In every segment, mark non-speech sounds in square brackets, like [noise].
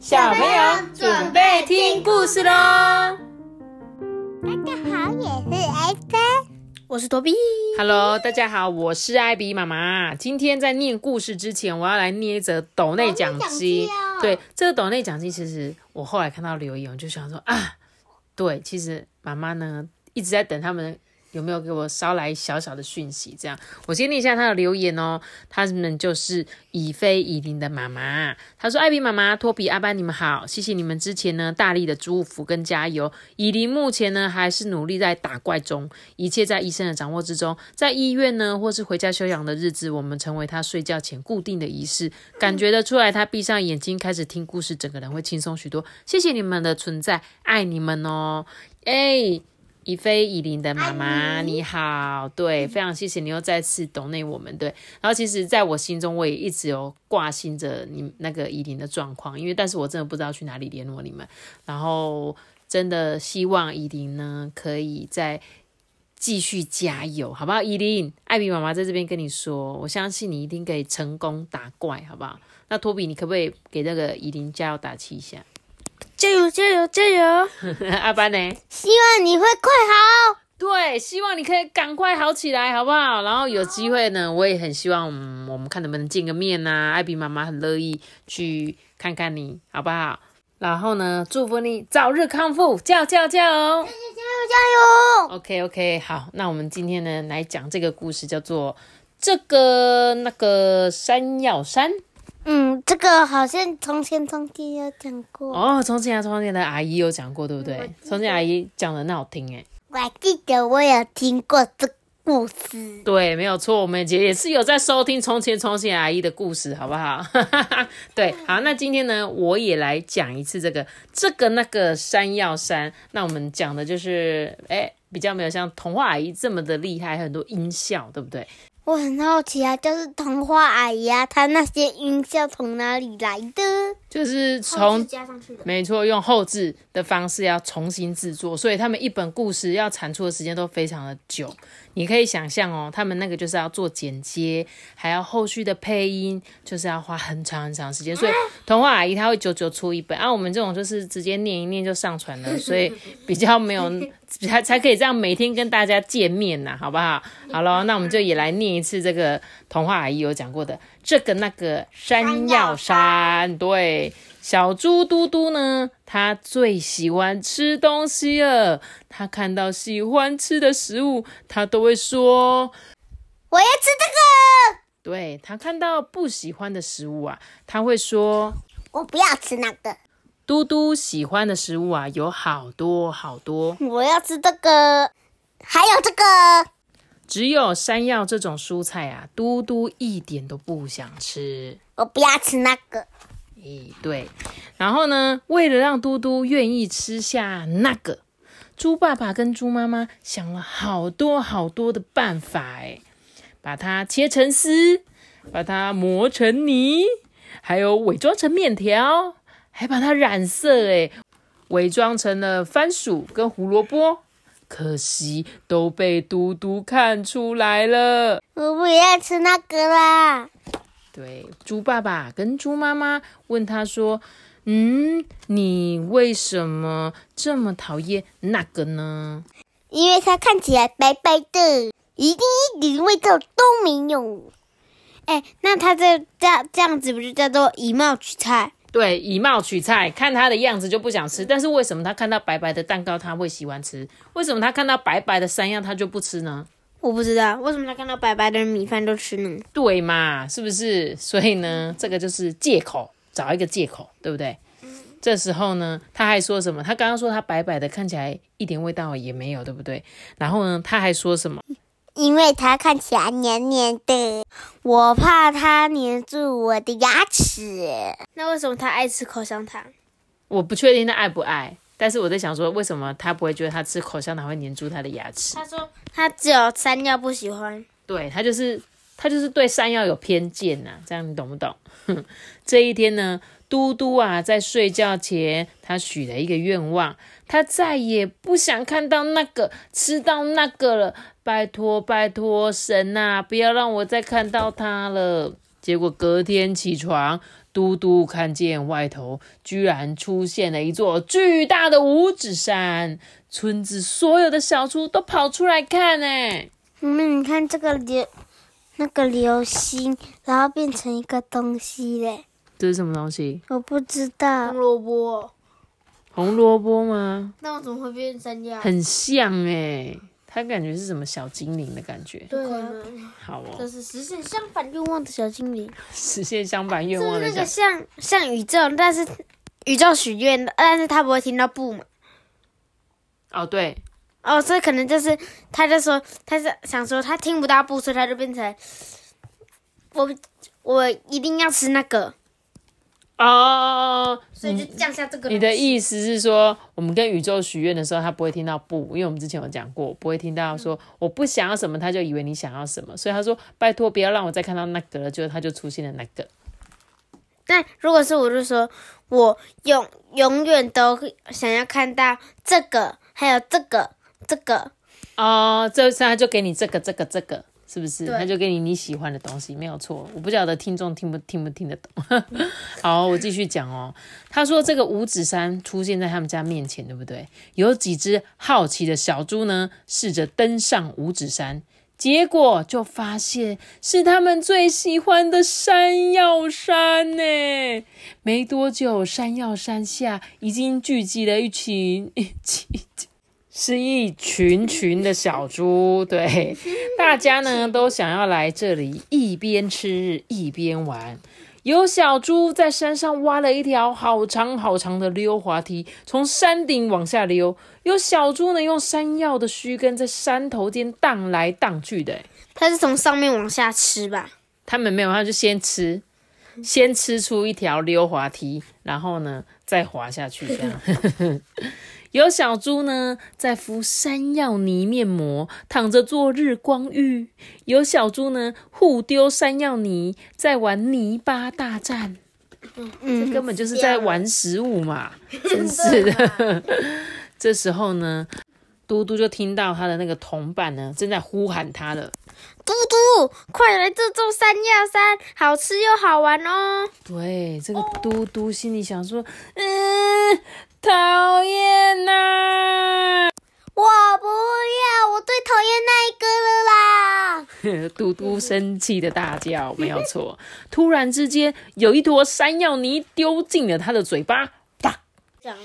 小朋友准备听故事喽！大家好，也是艾芬，我是多比。Hello，大家好，我是艾比妈妈。今天在念故事之前，我要来念一则斗内奖金。奖金哦对，这个斗内奖金，其实我后来看到留言，我就想说啊，对，其实妈妈呢一直在等他们有没有给我捎来小小的讯息。这样，我先念一下他的留言哦。他们就是以飞以林的妈妈，他说：“艾比妈妈、托比、阿班，你们好，谢谢你们之前呢大力的祝福跟加油。以林目前呢还是努力在打怪中，一切在医生的掌握之中。在医院呢，或是回家休养的日子，我们成为他睡觉前固定的仪式。感觉得出来，他闭上眼睛开始听故事，整个人会轻松许多。谢谢你们的存在，爱你们哦！哎。”以飞以琳的妈妈，你好，对，非常谢谢你又再次懂内我们，对。然后其实，在我心中，我也一直有挂心着你那个以琳的状况，因为但是我真的不知道去哪里联络你们。然后真的希望以琳呢，可以再继续加油，好不好？以琳，艾比妈妈在这边跟你说，我相信你一定可以成功打怪，好不好？那托比，你可不可以给那个以琳加油打气一下？加油加油加油！[laughs] 阿班呢？希望你会快好。对，希望你可以赶快好起来，好不好？然后有机会呢，我也很希望，嗯，我们看能不能见个面呐、艾比妈妈很乐意去看看你，好不好？然后呢，祝福你早日康复，叫叫叫哦！加油加油加油！OK OK，好，那我们今天呢来讲这个故事，叫做这个那个山药山个好像从前从前有讲过，哦。从前啊，从前的阿姨有讲过，对不对？从前阿姨讲的很好听诶。我还记得我有听过这故事。对，没有错，我们也也是有在收听从前从前阿姨的故事，好不好？[laughs] 对，好，那今天呢，我也来讲一次这个这个那个山药山。那我们讲的就是，哎，比较没有像童话阿姨这么的厉害，很多音效，对不对？我很好奇啊，就是童话阿姨啊，她那些音效从哪里来的？就是从加上去的。没错，用后置的方式要重新制作，所以他们一本故事要产出的时间都非常的久。你可以想象哦，他们那个就是要做剪接，还要后续的配音，就是要花很长很长时间。[laughs] 所以童话阿姨她会久久出一本，啊，我们这种就是直接念一念就上传了，所以比较没有 [laughs] 才才可以这样每天跟大家见面呐，好不好？好了，那我们就也来念一次这个童话阿姨有讲过的这个那个山药山，对。小猪嘟嘟呢，它最喜欢吃东西了。它看到喜欢吃的食物，它都会说我要吃这个，：“对。”它看到不喜欢的食物啊，它会说我不要吃那个，：“嘟嘟喜欢的食物啊，有好多好多。我要吃这个，还有这个。只有山药这种蔬菜啊，嘟嘟一点都不想吃。”我不要吃那个，诶，对。然后呢，为了让嘟嘟愿意吃下那个，猪爸爸跟猪妈妈想了好多好多的办法，诶，把它切成丝，把它磨成泥，还有伪装成面条，还把它染色，诶，伪装成了番薯跟胡萝卜。可惜都被嘟嘟看出来了。我不要吃那个啦。对，猪爸爸跟猪妈妈问他说：“嗯，你为什么这么讨厌那个呢因为它看起来白白的，一定一点味道都没有。哎，那它这这样这样子不是叫做以貌取菜？？”对，以貌取菜，看他的样子就不想吃。但是为什么他看到白白的蛋糕他会喜欢吃？为什么他看到白白的山药他就不吃呢？我不知道为什么他看到白白的米饭都吃呢？对嘛，是不是？所以呢，这个就是借口，找一个借口，对不对？这时候呢，他还说什么？他刚刚说他白白的，看起来一点味道也没有，对不对？然后呢，他还说什么？因为它看起来黏黏的，我怕它黏住我的牙齿。那为什么他爱吃口香糖？我不确定他爱不爱，但是我在想说，为什么他不会觉得他吃口香糖会黏住他的牙齿？他说他只有山药不喜欢。对他就是他就是对山药有偏见呐、这样你懂不懂？哼，[laughs] 这一天呢，嘟嘟啊在睡觉前，他许了一个愿望，他再也不想看到那个吃到那个了。拜托拜托神呐、不要让我再看到他了。结果隔天起床，嘟嘟看见外头居然出现了一座巨大的五指山，村子所有的小猪都跑出来看呢。妹妹，你看这个流，那个流星，然后变成一个东西嘞，这是什么东西？我不知道红。萝卜，红萝卜吗？那我怎么会变山药？很像哎，它感觉是什么小精灵的感觉。对啊，好哦，这是实现相反愿望的小精灵，[laughs] 实现相反愿望的小那个像像宇宙，但是宇宙许愿，但是他不会听到不嘛。哦，对，哦，所以可能就是，他就说他是想说他听不到不，所以他就变成我我一定要吃那个，哦，所以就降下这个。你的意思是说，我们跟宇宙许愿的时候，他不会听到不，因为我们之前有讲过，不会听到说我不想要什么，他就以为你想要什么，所以他说拜托不要让我再看到那个了，就他就出现了那个。但如果是我就说我永永远都想要看到这个，还有这个这个，哦，这次他就给你这个这个这个，是不是？对他就给你你喜欢的东西，没有错。我不晓得听众听不听不听得懂。[laughs] 好，我继续讲哦。他说这个五指山出现在他们家面前，对不对？有几只好奇的小猪呢，试着登上五指山。结果就发现是他们最喜欢的山药山呢。没多久，山药山下已经聚集了一群一群。[laughs] 是一群群的小猪，对，[laughs] 大家呢都想要来这里一边吃一边玩。有小猪在山上挖了一条好长好长的溜滑梯，从山顶往下溜。有小猪呢用山药的须根在山头间荡来荡去的。它是从上面往下吃吧？他们没有，他就先吃，先吃出一条溜滑梯，然后呢再滑下去，这样。[laughs] 有小猪呢在敷山药泥面膜，躺着做日光浴；有小猪呢互丢山药泥，在玩泥巴大战。这根本就是在玩食物嘛，真是的。[laughs] 这时候呢，嘟嘟就听到他的那个同伴呢正在呼喊他了。嘟嘟，快来这座山药山，好吃又好玩哦！对，这个嘟嘟心里想说，嗯，讨厌呐！我不要，我最讨厌那一个了啦！[laughs] 嘟嘟生气的大叫，没有错。突然之间，有一坨山药泥丢进了他的嘴巴，啪！讨厌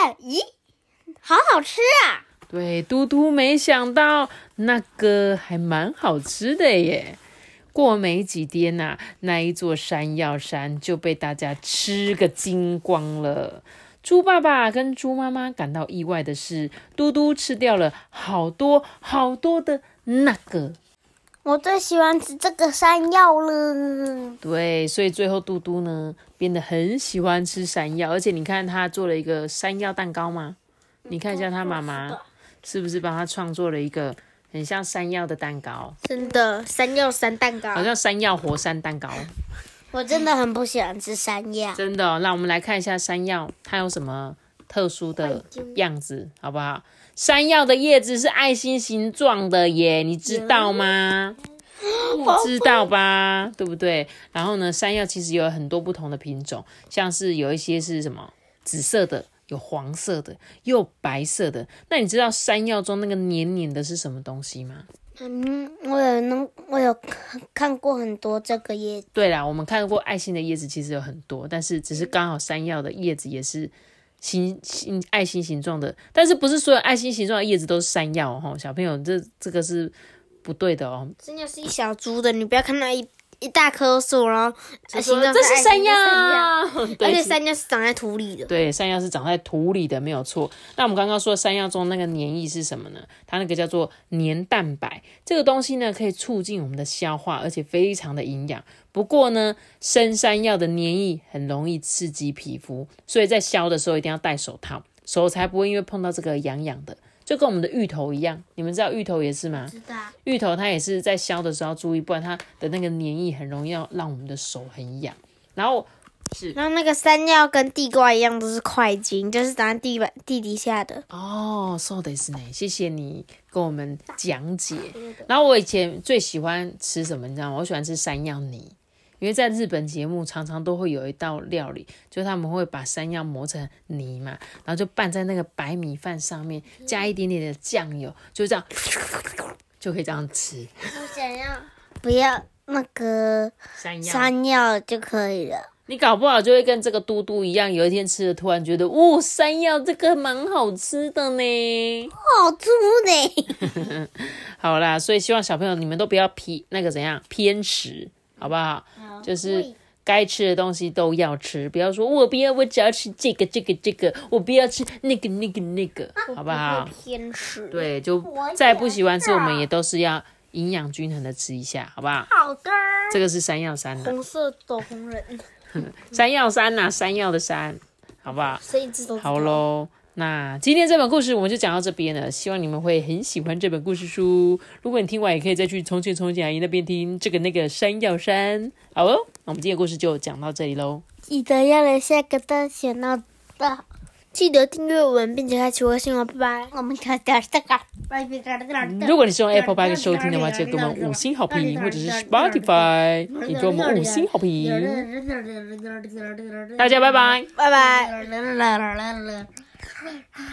了！咦，好好吃啊！对，嘟嘟没想到那个还蛮好吃的耶。过没几天呐、那一座山药山就被大家吃个精光了。猪爸爸跟猪妈妈感到意外的是，嘟嘟吃掉了好多好多的那个。我最喜欢吃这个山药了。对，所以最后嘟嘟呢变得很喜欢吃山药，而且你看他做了一个山药蛋糕吗？你看一下他妈妈是不是帮他创作了一个很像山药的蛋糕，真的，山药山蛋糕好，像山药活山蛋糕。我真的很不喜欢吃山药。真的哦、那我们来看一下山药它有什么特殊的样子，好不好？山药的叶子是爱心形状的耶，你知道吗？不知道吧？对不对？然后呢，山药其实有很多不同的品种，像是有一些是什么紫色的，有黄色的，也有白色的。那你知道山药中那个黏黏的是什么东西吗？嗯，我有能，我有看看过很多这个叶子。对啦，我们看过爱心的叶子其实有很多，但是只是刚好山药的叶子也是心心爱心形状的，但是不是所有爱心形状的叶子都是山药哦，小朋友这这个是不对的哦。山药是一小株的，你不要看那一一大棵树，然后呃形状这是山药，而且山药是长在土里的。对，山药是长在土里的，没有错。那我们刚刚说山药中那个黏液是什么呢？它那个叫做黏蛋白，这个东西呢可以促进我们的消化，而且非常的营养。不过呢，生山药的黏液很容易刺激皮肤，所以在削的时候一定要戴手套，手才不会因为碰到这个痒痒的。就跟我们的芋头一样，你们知道芋头也是吗？知道。芋头它也是在削的时候注意，不然它的那个黏液很容易要让我们的手很痒。然后是然后那个山药跟地瓜一样，都是块茎，就是长在地板地底下的。哦，so this 呢？谢谢你跟我们讲解。然后我以前最喜欢吃什么，你知道吗？我喜欢吃山药泥，因为在日本节目常常都会有一道料理，就是他们会把山药磨成泥嘛，然后就拌在那个白米饭上面，加一点点的酱油，就这样就可以这样吃我想要不要那个山药。山药就可以了。你搞不好就会跟这个嘟嘟一样，有一天吃了，突然觉得，哦，山药这个蛮好吃的呢。好粗呢！[laughs] 好啦，所以希望小朋友你们都不要偏那个怎样偏食，好不好？就是该吃的东西都要吃，不要说我不要，我只要吃这个这个这个，我不要吃那个那个那个，好不好？偏食。对，就再不喜欢吃，我们也都是要营养均衡的吃一下，好不好？好的。这个是山药山的、红色斗红人，[laughs] 山药山呐、山药的山，好不好？好。喽，那今天这本故事我们就讲到这边了，希望你们会很喜欢这本故事书。如果你听完，也可以再去从前从前阿姨那边听这个那个山药山。好哦，那我们今天的故事就讲到这里喽。记得要留下个大写闹的。记得订阅我们，并且开启微信哦，拜拜。我们看点这个。如果你是用 Apple Podcast 收听的话，记得给我们五星好评，或者是 Spotify 也给我们五星好评。大家拜拜。拜拜。me.